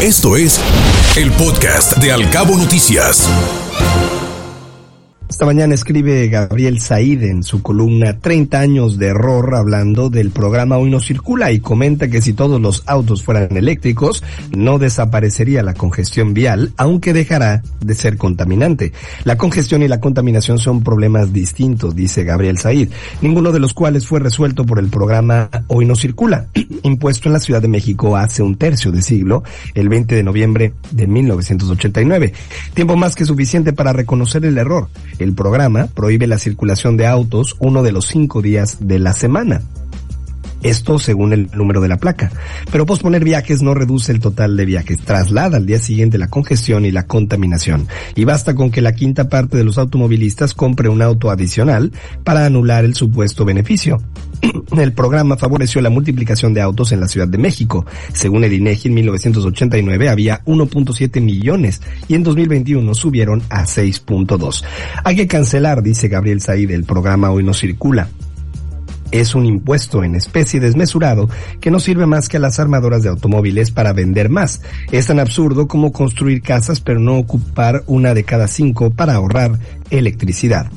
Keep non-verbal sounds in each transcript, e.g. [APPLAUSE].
Esto es el podcast de Alcabo Noticias. Esta mañana escribe Gabriel Said en su columna 30 años de error hablando del programa Hoy no circula y comenta que si todos los autos fueran eléctricos no desaparecería la congestión vial, aunque dejará de ser contaminante. La congestión y la contaminación son problemas distintos, dice Gabriel Said, ninguno de los cuales fue resuelto por el programa Hoy no circula, [CLEARS THROAT] impuesto en la Ciudad de México hace un tercio de siglo, el 20 de noviembre de 1989. Tiempo más que suficiente para reconocer el error el programa prohíbe la circulación de autos uno de los cinco días de la semana. Esto según el número de la placa. Pero posponer viajes no reduce el total de viajes, traslada al día siguiente la congestión y la contaminación. Y basta con que la quinta parte de los automovilistas compre un auto adicional para anular el supuesto beneficio. [CLEARS THROAT] El programa favoreció la multiplicación de autos en la Ciudad de México. Según el INEGI, en 1989 había 1.7 millones y en 2021 subieron a 6.2. Hay que cancelar, dice Gabriel Said, el programa hoy no circula es un impuesto en especie desmesurado que no sirve más que a las armadoras de automóviles para vender más. Es tan absurdo como construir casas pero no ocupar una de cada cinco para ahorrar electricidad.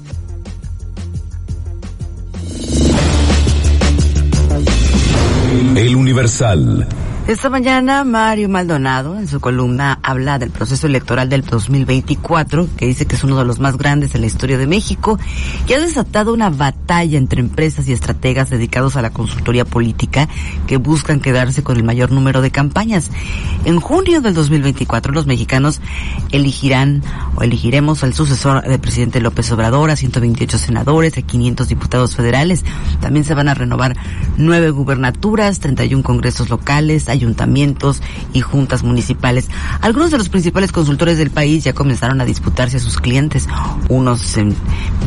El Universal. Esta mañana Mario Maldonado en su columna habla del proceso electoral del 2024, que dice que es uno de los más grandes de la historia de México, y ha desatado una batalla entre empresas y estrategas dedicados a la consultoría política que buscan quedarse con el mayor número de campañas. En junio del 2024 los mexicanos elegirán o elegiremos al sucesor del presidente López Obrador, a 128 senadores, a 500 diputados federales. También se van a renovar nueve gubernaturas, 31 congresos locales, ayuntamientos y juntas municipales. Algunos de los principales consultores del país ya comenzaron a disputarse a sus clientes, unos en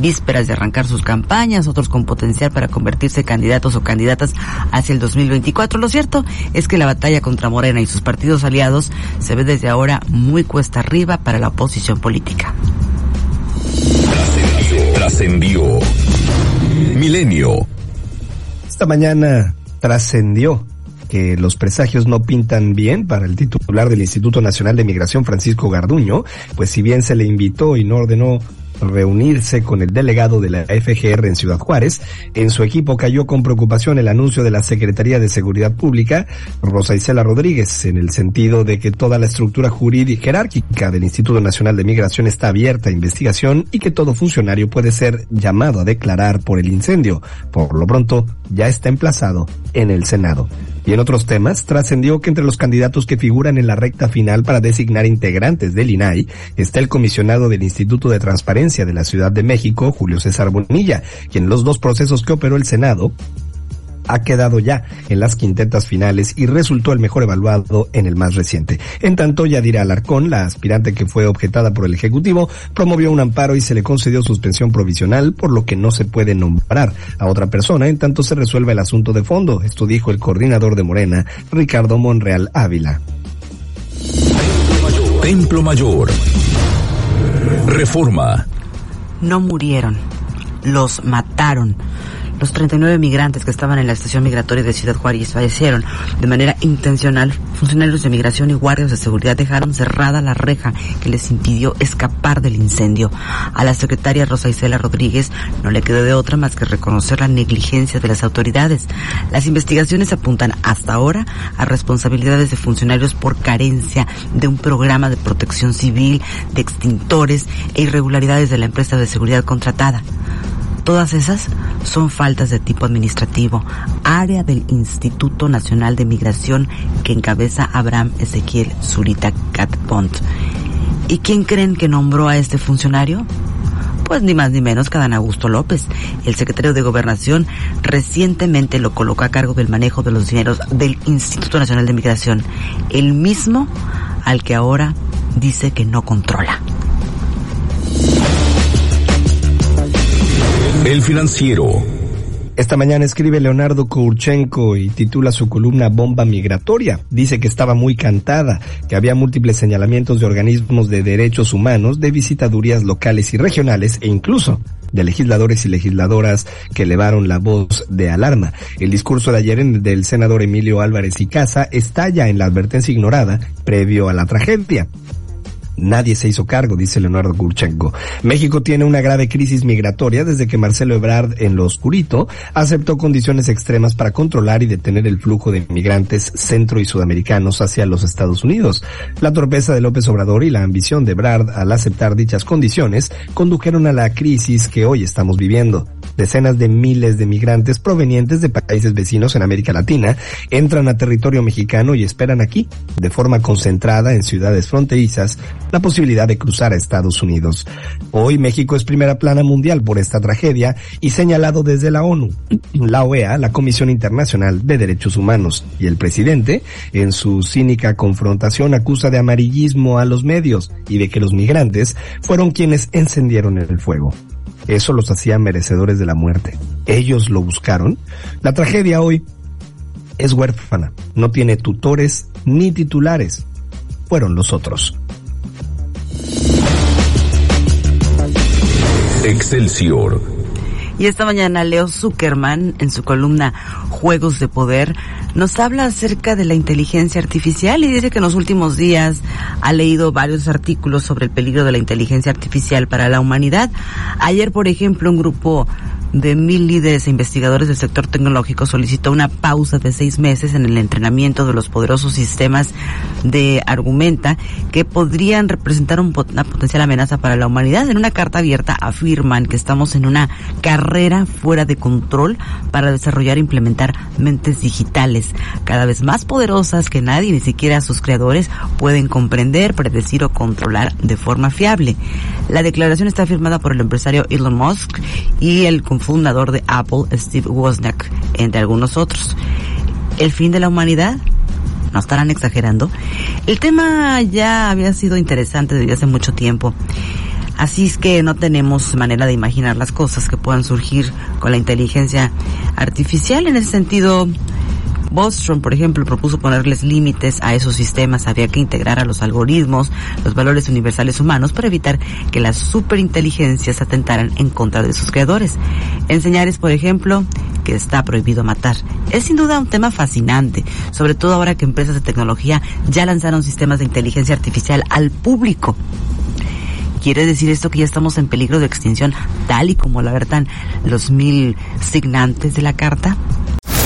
vísperas de arrancar sus campañas, otros con potencial para convertirse candidatos o candidatas hacia el 2024. Lo cierto es que la batalla contra Morena y sus partidos aliados se ve desde ahora muy cuesta arriba para la oposición política. Trascendió. Milenio. Esta mañana trascendió que los presagios no pintan bien para el titular del Instituto Nacional de Migración, Francisco Garduño, pues si bien se le invitó y no ordenó reunirse con el delegado de la FGR en Ciudad Juárez. En su equipo cayó con preocupación el anuncio de la Secretaría de Seguridad Pública, Rosa Isela Rodríguez, en el sentido de que toda la estructura jurídica jerárquica del Instituto Nacional de Migración está abierta a investigación y que todo funcionario puede ser llamado a declarar por el incendio. Por lo pronto, ya está emplazado en el Senado. Y en otros temas, trascendió que entre los candidatos que figuran en la recta final para designar integrantes del INAI está el comisionado del Instituto de Transparencia de la Ciudad de México, Julio César Bonilla, quien en los dos procesos que operó el Senado ha quedado ya en las quintetas finales y resultó el mejor evaluado en el más reciente. En tanto, Yadira Alarcón, la aspirante que fue objetada por el Ejecutivo, promovió un amparo y se le concedió suspensión provisional, por lo que no se puede nombrar a otra persona en tanto se resuelve el asunto de fondo. Esto dijo el coordinador de Morena, Ricardo Monreal Ávila. Templo Mayor. Reforma. No murieron, los mataron los 39 migrantes que estaban en la estación migratoria de Ciudad Juárez fallecieron de manera intencional. Funcionarios de migración y guardias de seguridad dejaron cerrada la reja que les impidió escapar del incendio. A la secretaria Rosa Isela Rodríguez no le quedó de otra más que reconocer la negligencia de las autoridades. Las investigaciones apuntan hasta ahora a responsabilidades de funcionarios por carencia de un programa de protección civil, de extintores e irregularidades de la empresa de seguridad contratada. Todas esas son faltas de tipo administrativo, área del Instituto Nacional de Migración que encabeza Abraham Ezequiel Zurita Catpont. ¿Y quién creen que nombró a este funcionario? Pues ni más ni menos que Adán Augusto López, el secretario de Gobernación, recientemente lo colocó a cargo del manejo de los dineros del Instituto Nacional de Migración, el mismo al que ahora dice que no controla. El financiero. Esta mañana escribe Leonardo Kurchenko y titula su columna Bomba Migratoria. Dice que estaba muy cantada, que había múltiples señalamientos de organismos de derechos humanos, de visitadurías locales y regionales e incluso de legisladores y legisladoras que elevaron la voz de alarma. El discurso de ayer del senador Emilio Álvarez y Casa estalla en la advertencia ignorada previo a la tragedia. Nadie se hizo cargo, dice Leonardo Kurchenko. México tiene una grave crisis migratoria desde que Marcelo Ebrard en lo oscurito aceptó condiciones extremas para controlar y detener el flujo de migrantes centro y sudamericanos hacia los Estados Unidos. La torpeza de López Obrador y la ambición de Ebrard al aceptar dichas condiciones condujeron a la crisis que hoy estamos viviendo. Decenas de miles de migrantes provenientes de países vecinos en América Latina entran a territorio mexicano y esperan aquí, de forma concentrada en ciudades fronterizas, la posibilidad de cruzar a Estados Unidos. Hoy México es primera plana mundial por esta tragedia y señalado desde la ONU, la OEA, la Comisión Internacional de Derechos Humanos, y el presidente, en su cínica confrontación, acusa de amarillismo a los medios y de que los migrantes fueron quienes encendieron el fuego. Eso los hacía merecedores de la muerte. Ellos lo buscaron. La tragedia hoy es huérfana, no tiene tutores ni titulares. Fueron los otros. Excelsior. Y esta mañana Leo Zuckerman, en su columna Juegos de Poder, nos habla acerca de la inteligencia artificial y dice que en los últimos días ha leído varios artículos sobre el peligro de la inteligencia artificial para la humanidad. Ayer, por ejemplo, un grupo de mil líderes e investigadores del sector tecnológico solicitó una pausa de seis meses en el entrenamiento de los poderosos sistemas de Argumenta que podrían representar una potencial amenaza para la humanidad. En una carta abierta afirman que estamos en una carrera fuera de control para desarrollar e implementar mentes digitales cada vez más poderosas que nadie, ni siquiera sus creadores, pueden comprender, predecir o controlar de forma fiable. La declaración está firmada por el empresario Elon Musk y el fundador de Apple, Steve Wozniak, entre algunos otros. ¿El fin de la humanidad? ¿No estarán exagerando? El tema ya había sido interesante desde hace mucho tiempo. Así es que no tenemos manera de imaginar las cosas que puedan surgir con la inteligencia artificial. En ese sentido, Bostrom, por ejemplo, propuso ponerles límites a esos sistemas. Había que integrar a los algoritmos los valores universales humanos para evitar que las superinteligencias atentaran en contra de sus creadores. Enseñarles, por ejemplo, que está prohibido matar. Es sin duda un tema fascinante, sobre todo ahora que empresas de tecnología ya lanzaron sistemas de inteligencia artificial al público. ¿Quiere decir esto que ya estamos en peligro de extinción, tal y como lo alertan los mil signantes de la carta?